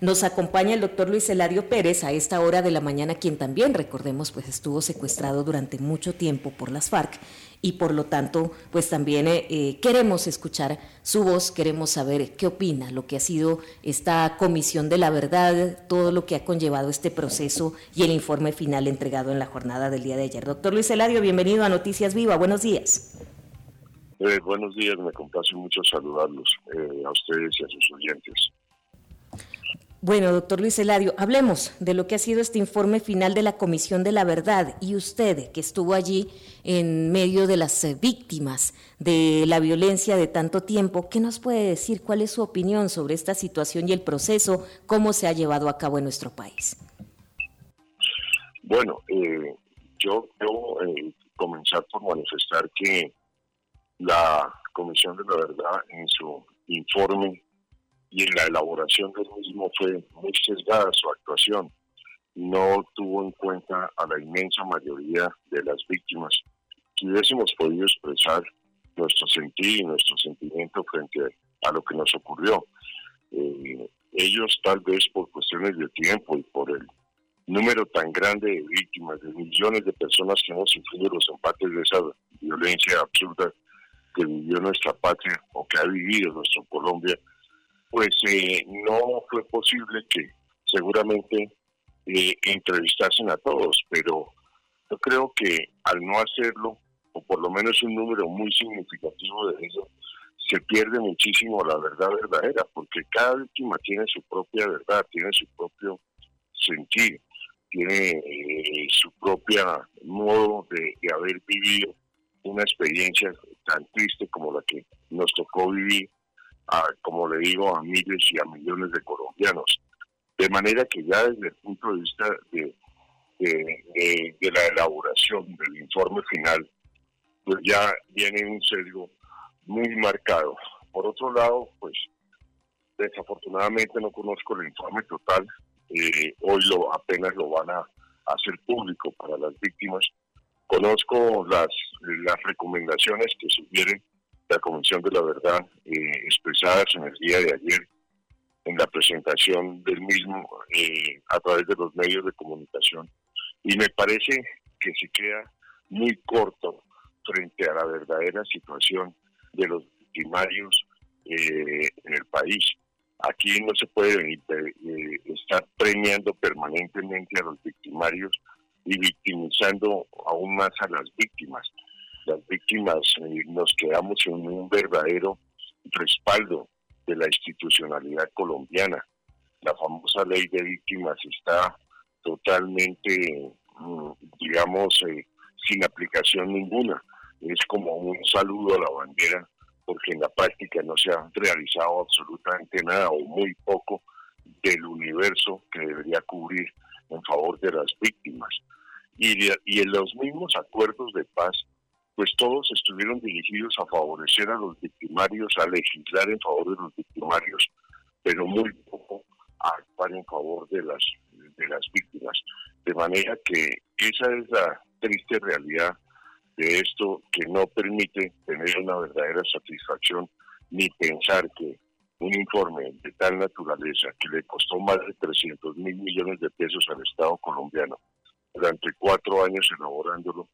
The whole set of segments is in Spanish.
Nos acompaña el doctor Luis Eladio Pérez a esta hora de la mañana, quien también, recordemos, pues estuvo secuestrado durante mucho tiempo por las FARC y por lo tanto, pues también eh, eh, queremos escuchar su voz, queremos saber qué opina, lo que ha sido esta comisión de la verdad, todo lo que ha conllevado este proceso y el informe final entregado en la jornada del día de ayer. Doctor Luis Eladio, bienvenido a Noticias Viva, buenos días. Eh, buenos días, me complace mucho saludarlos a ustedes y a sus oyentes. Bueno, doctor Luis Eladio, hablemos de lo que ha sido este informe final de la Comisión de la Verdad y usted que estuvo allí en medio de las eh, víctimas de la violencia de tanto tiempo, ¿qué nos puede decir? ¿Cuál es su opinión sobre esta situación y el proceso? ¿Cómo se ha llevado a cabo en nuestro país? Bueno, eh, yo quiero eh, comenzar por manifestar que la Comisión de la Verdad en su informe y en la elaboración del mismo fue muy sesgada su actuación. No tuvo en cuenta a la inmensa mayoría de las víctimas. Si hubiésemos podido expresar nuestro sentir y nuestro sentimiento frente a lo que nos ocurrió, eh, ellos tal vez por cuestiones de tiempo y por el número tan grande de víctimas, de millones de personas que hemos sufrido los empates de esa violencia absurda que vivió nuestra patria o que ha vivido nuestra Colombia, pues eh, no fue posible que seguramente eh, entrevistasen a todos, pero yo creo que al no hacerlo, o por lo menos un número muy significativo de ellos, se pierde muchísimo la verdad verdadera, porque cada víctima tiene su propia verdad, tiene su propio sentir, tiene eh, su propia modo de haber vivido una experiencia tan triste como la que nos tocó vivir como le digo, a miles y a millones de colombianos. De manera que ya desde el punto de vista de, de, la elaboración del informe final, pues ya viene un sesgo muy marcado. Por otro lado, pues desafortunadamente no conozco el informe total. Eh, hoy lo apenas lo van a hacer público para las víctimas. Conozco las, las recomendaciones que sugieren la Comisión de la Verdad eh, expresadas en el día de ayer en la presentación del mismo eh, a través de los medios de comunicación. Y me parece que se queda muy corto frente a la verdadera situación de los victimarios eh, en el país. Aquí no se puede estar premiando permanentemente a los victimarios y victimizando aún más a las víctimas las víctimas eh, nos quedamos en un verdadero respaldo de la institucionalidad colombiana. La famosa ley de víctimas está totalmente, mm, digamos, eh, sin aplicación ninguna. Es como un saludo a la bandera, porque en la práctica no se ha realizado absolutamente nada o muy poco del universo que debería cubrir en favor de las víctimas. Y, y en los mismos acuerdos de paz pues todos estuvieron dirigidos a favorecer a los victimarios, a legislar en favor de los victimarios, pero muy poco a actuar en favor de las, de las víctimas. De manera que esa es la triste realidad de esto que no permite tener una verdadera satisfacción ni pensar que un informe de tal naturaleza que le costó más de 300 mil millones de pesos al Estado colombiano durante cuatro años elaborándolo,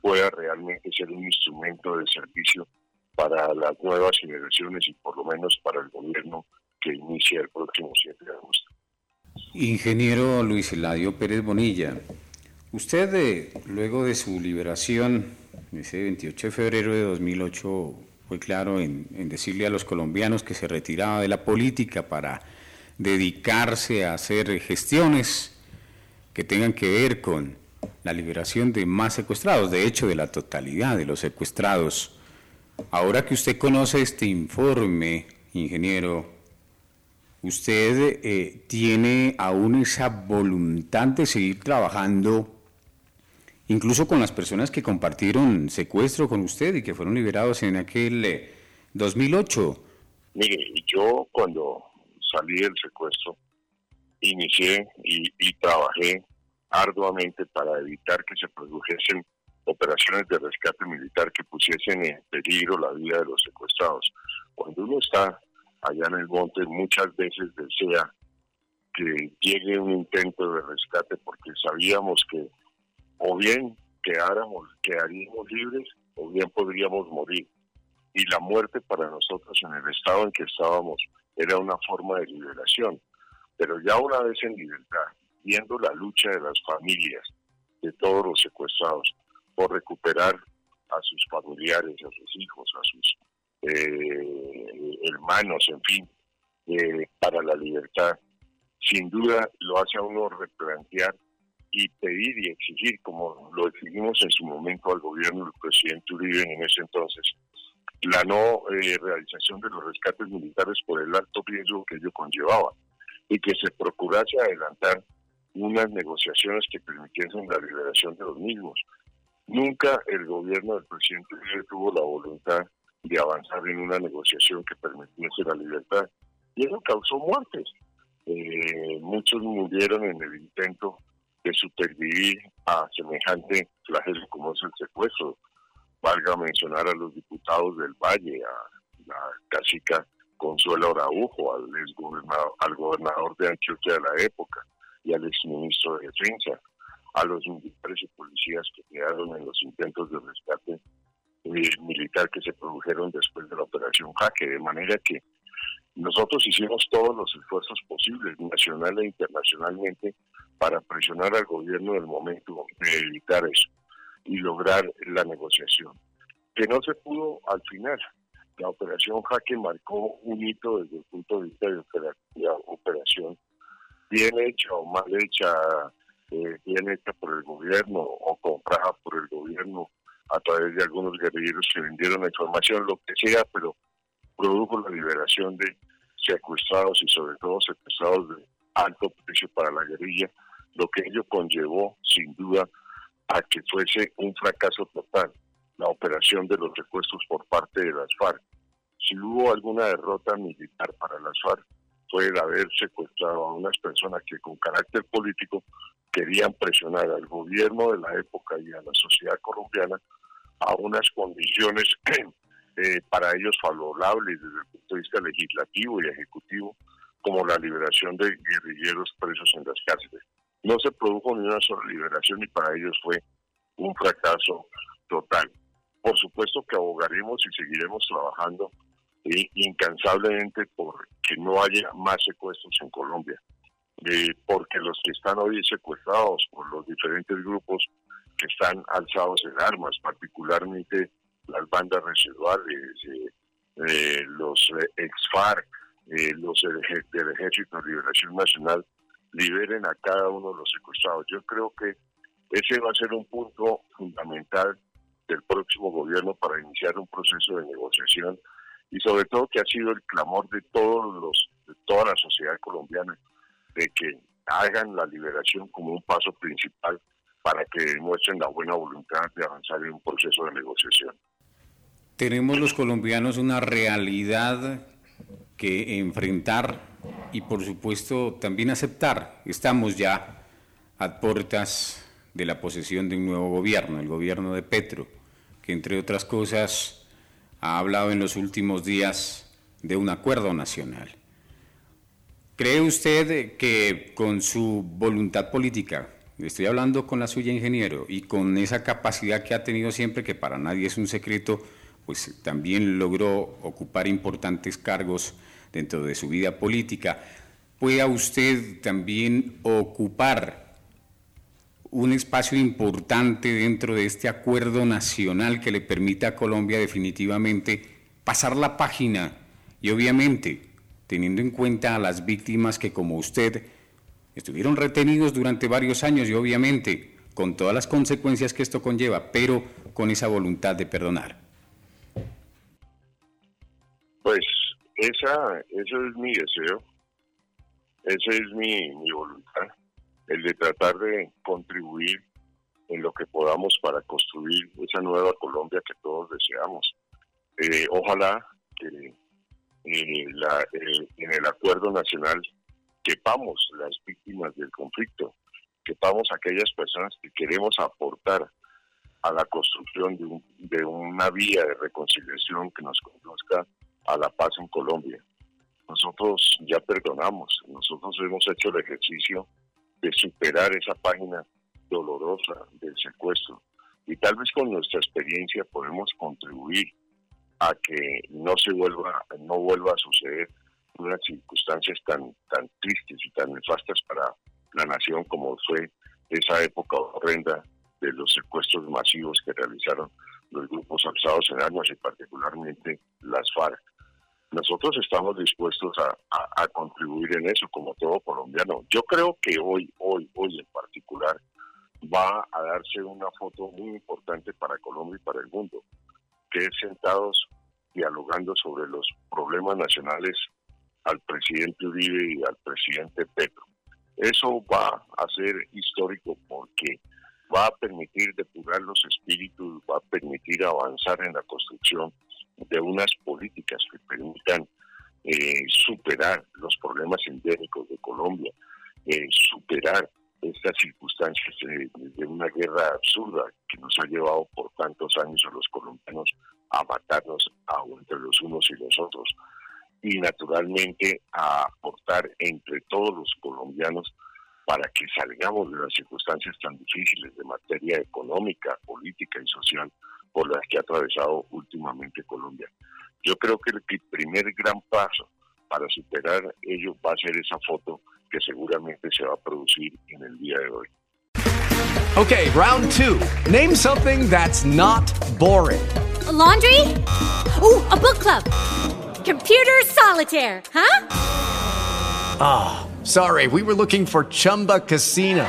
pueda realmente ser un instrumento de servicio para las nuevas generaciones y por lo menos para el gobierno que inicia el próximo 7 de agosto. Ingeniero Luis Eladio Pérez Bonilla, usted eh, luego de su liberación, ese 28 de febrero de 2008, fue claro en, en decirle a los colombianos que se retiraba de la política para dedicarse a hacer gestiones que tengan que ver con la liberación de más secuestrados, de hecho de la totalidad de los secuestrados. Ahora que usted conoce este informe, ingeniero, ¿usted eh, tiene aún esa voluntad de seguir trabajando, incluso con las personas que compartieron secuestro con usted y que fueron liberados en aquel 2008? Eh, Mire, yo cuando salí del secuestro, inicié y trabajé arduamente para evitar que se produjesen operaciones de rescate militar que pusiesen en peligro la vida de los secuestrados. Cuando uno está allá en el monte, muchas veces desea que llegue un intento de rescate porque sabíamos que o bien quedáramos, quedaríamos libres o bien podríamos morir. Y la muerte para nosotros en el estado en que estábamos era una forma de liberación. Pero ya una vez en libertad, viendo la lucha de las familias, de todos los secuestrados, por recuperar a sus familiares, a sus hijos, a sus eh, hermanos, en fin, eh, para la libertad. Sin duda lo hace a uno replantear y pedir y exigir, como lo exigimos en su momento al gobierno del presidente Uribe en ese entonces, la no eh, realización de los rescates militares por el alto riesgo que ello conllevaba y que se procurase adelantar unas negociaciones que permitiesen la liberación de los mismos. Nunca el gobierno del presidente tuvo la voluntad de avanzar en una negociación que permitiese la libertad y eso causó muertes. Eh, muchos murieron en el intento de supervivir a semejante flagelo como es el secuestro. Valga mencionar a los diputados del Valle, a la cacica Consuelo Araujo, al, gobernador, al gobernador de Antioquia de la época y al exministro de Defensa, a los militares y policías que quedaron en los intentos de rescate eh, militar que se produjeron después de la operación Jaque, de manera que nosotros hicimos todos los esfuerzos posibles, nacional e internacionalmente, para presionar al gobierno del momento de evitar eso y lograr la negociación. Que no se pudo al final. La operación Jaque marcó un hito desde el punto de vista de la operación bien hecha o mal hecha, eh, bien hecha por el gobierno o comprada por el gobierno a través de algunos guerrilleros que vendieron la información, lo que sea, pero produjo la liberación de secuestrados y sobre todo secuestrados de alto precio para la guerrilla, lo que ello conllevó sin duda a que fuese un fracaso total la operación de los secuestros por parte de las FARC. Si hubo alguna derrota militar para las FARC, fue el haber secuestrado a unas personas que con carácter político querían presionar al gobierno de la época y a la sociedad colombiana a unas condiciones eh, para ellos favorables desde el punto de vista legislativo y ejecutivo, como la liberación de guerrilleros presos en las cárceles. No se produjo ni una sola liberación y para ellos fue un fracaso total. Por supuesto que abogaremos y seguiremos trabajando incansablemente por que no haya más secuestros en Colombia, eh, porque los que están hoy secuestrados por los diferentes grupos que están alzados en armas, particularmente las bandas residuales, eh, eh, los ex-FARC, los del Ejército de Liberación Nacional, liberen a cada uno de los secuestrados. Yo creo que ese va a ser un punto fundamental del próximo gobierno para iniciar un proceso de negociación y sobre todo que ha sido el clamor de todos los de toda la sociedad colombiana de que hagan la liberación como un paso principal para que demuestren la buena voluntad de avanzar en un proceso de negociación. Tenemos los colombianos una realidad que enfrentar y por supuesto también aceptar. Estamos ya a puertas de la posesión de un nuevo gobierno, el gobierno de Petro, que entre otras cosas ha hablado en los últimos días de un acuerdo nacional. ¿Cree usted que con su voluntad política, estoy hablando con la suya ingeniero, y con esa capacidad que ha tenido siempre, que para nadie es un secreto, pues también logró ocupar importantes cargos dentro de su vida política, pueda usted también ocupar un espacio importante dentro de este acuerdo nacional que le permita a Colombia definitivamente pasar la página y obviamente teniendo en cuenta a las víctimas que como usted estuvieron retenidos durante varios años y obviamente con todas las consecuencias que esto conlleva, pero con esa voluntad de perdonar. Pues esa, eso es mi deseo, esa es mi, mi voluntad, el de tratar de contribuir en lo que podamos para construir esa nueva Colombia que todos deseamos. Eh, ojalá que eh, la, eh, en el acuerdo nacional quepamos las víctimas del conflicto, quepamos aquellas personas que queremos aportar a la construcción de, de una vía de reconciliación que nos conduzca a la paz en Colombia. Nosotros ya perdonamos, nosotros hemos hecho el ejercicio superar esa página dolorosa del secuestro y tal vez con nuestra experiencia podemos contribuir a que no se vuelva no vuelva a suceder unas circunstancias tan tan tristes y tan nefastas para la nación como fue esa época horrenda de los secuestros masivos que realizaron los grupos alzados en armas y particularmente las FARC. Nosotros estamos dispuestos a, contribuir en eso como todo colombiano. Yo creo que hoy, hoy, hoy en particular va a darse una foto muy importante para Colombia y para el mundo, que es sentados dialogando sobre los problemas nacionales al presidente Uribe y al presidente Petro. Eso va a ser histórico porque va a permitir depurar los espíritus, va a permitir avanzar en la construcción de unas políticas que permitan eh, superar los problemas endémicos de Colombia, eh, superar estas circunstancias de, una guerra absurda que nos ha llevado por tantos años a los colombianos a matarnos a, entre los unos y los otros. Y naturalmente a aportar entre todos los colombianos para que salgamos de las circunstancias tan difíciles de materia económica, política y social por las que ha atravesado últimamente Colombia. Yo creo que el primer gran paso para superar ello va a ser esa foto que seguramente se va a producir en el día de hoy. Okay, round two. Name something that's not boring. laundry? Oh, a book club. Computer solitaire, huh? Ah, oh, sorry. We were looking for Chumba Casino.